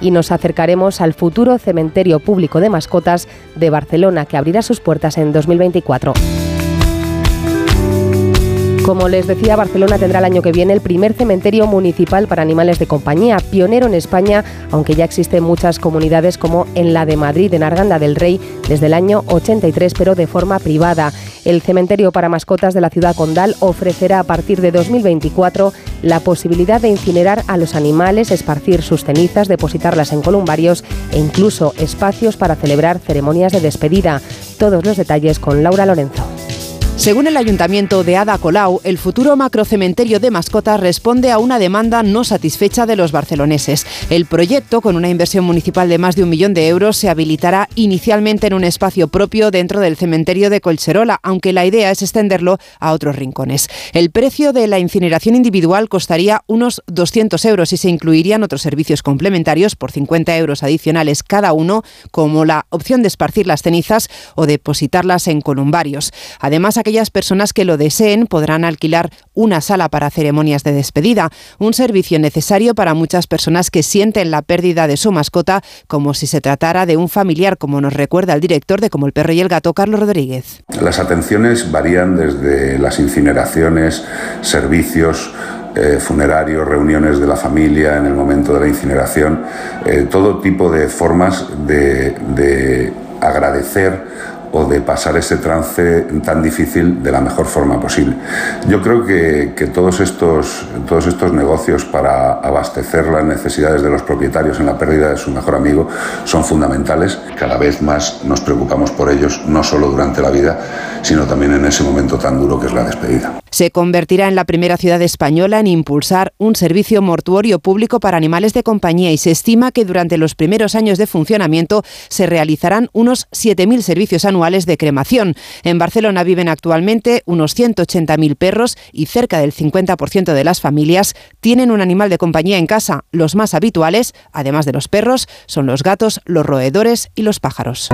y nos acercaremos al futuro cementerio público de mascotas de Barcelona que abrirá sus puertas en 2024. Como les decía, Barcelona tendrá el año que viene el primer cementerio municipal para animales de compañía, pionero en España, aunque ya existen muchas comunidades como en la de Madrid, en Arganda del Rey, desde el año 83, pero de forma privada. El cementerio para mascotas de la ciudad condal ofrecerá a partir de 2024 la posibilidad de incinerar a los animales, esparcir sus cenizas, depositarlas en columbarios e incluso espacios para celebrar ceremonias de despedida. Todos los detalles con Laura Lorenzo. Según el ayuntamiento de Ada Colau, el futuro macrocementerio de mascotas responde a una demanda no satisfecha de los barceloneses. El proyecto, con una inversión municipal de más de un millón de euros, se habilitará inicialmente en un espacio propio dentro del cementerio de Colcherola, aunque la idea es extenderlo a otros rincones. El precio de la incineración individual costaría unos 200 euros y se incluirían otros servicios complementarios por 50 euros adicionales cada uno, como la opción de esparcir las cenizas o depositarlas en columbarios. Además, aquellas personas que lo deseen podrán alquilar una sala para ceremonias de despedida, un servicio necesario para muchas personas que sienten la pérdida de su mascota como si se tratara de un familiar, como nos recuerda el director de Como el perro y el gato, Carlos Rodríguez. Las atenciones varían desde las incineraciones, servicios, eh, funerarios, reuniones de la familia en el momento de la incineración, eh, todo tipo de formas de, de agradecer o de pasar ese trance tan difícil de la mejor forma posible. Yo creo que, que, todos, estos, todos estos negocios para abastecer las necesidades de los propietarios en la pérdida de su mejor amigo son fundamentales. Cada vez más nos preocupamos por ellos, no solo durante la vida, sino también en ese momento tan duro que es la despedida. Se convertirá en la primera ciudad española en impulsar un servicio mortuorio público para animales de compañía y se estima que durante los primeros años de funcionamiento se realizarán unos 7.000 servicios anuales de cremación. En Barcelona viven actualmente unos 180.000 perros y cerca del 50% de las familias tienen un animal de compañía en casa. Los más habituales, además de los perros, son los gatos, los roedores y los pájaros.